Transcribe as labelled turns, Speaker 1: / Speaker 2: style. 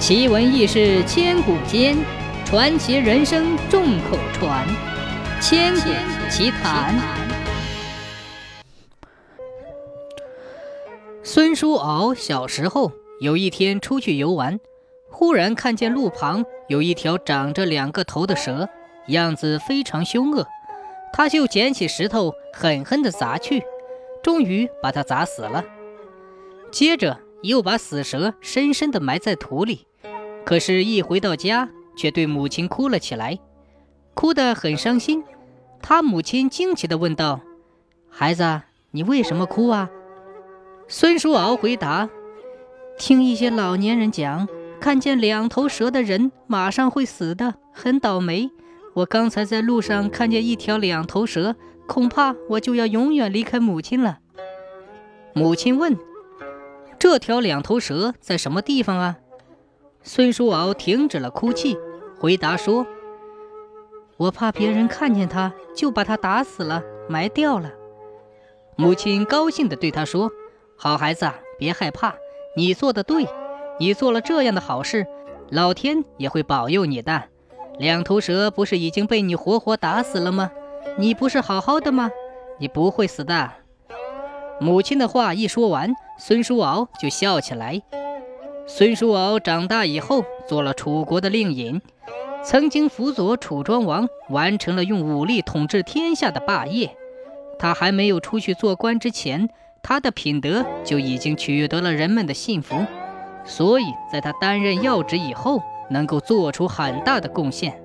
Speaker 1: 奇闻异事千古间，传奇人生众口传。千古奇谈。孙叔敖小时候有一天出去游玩，忽然看见路旁有一条长着两个头的蛇，样子非常凶恶，他就捡起石头狠狠地砸去，终于把它砸死了。接着又把死蛇深深地埋在土里。可是，一回到家，却对母亲哭了起来，哭得很伤心。他母亲惊奇地问道：“孩子，你为什么哭啊？”孙叔敖回答：“听一些老年人讲，看见两头蛇的人马上会死的，很倒霉。我刚才在路上看见一条两头蛇，恐怕我就要永远离开母亲了。”母亲问：“这条两头蛇在什么地方啊？”孙叔敖停止了哭泣，回答说：“我怕别人看见他，就把他打死了，埋掉了。”母亲高兴地对他说：“好孩子，别害怕，你做的对，你做了这样的好事，老天也会保佑你的。两头蛇不是已经被你活活打死了吗？你不是好好的吗？你不会死的。”母亲的话一说完，孙叔敖就笑起来。孙叔敖长大以后做了楚国的令尹，曾经辅佐楚庄王完成了用武力统治天下的霸业。他还没有出去做官之前，他的品德就已经取得了人们的信服，所以在他担任要职以后，能够做出很大的贡献。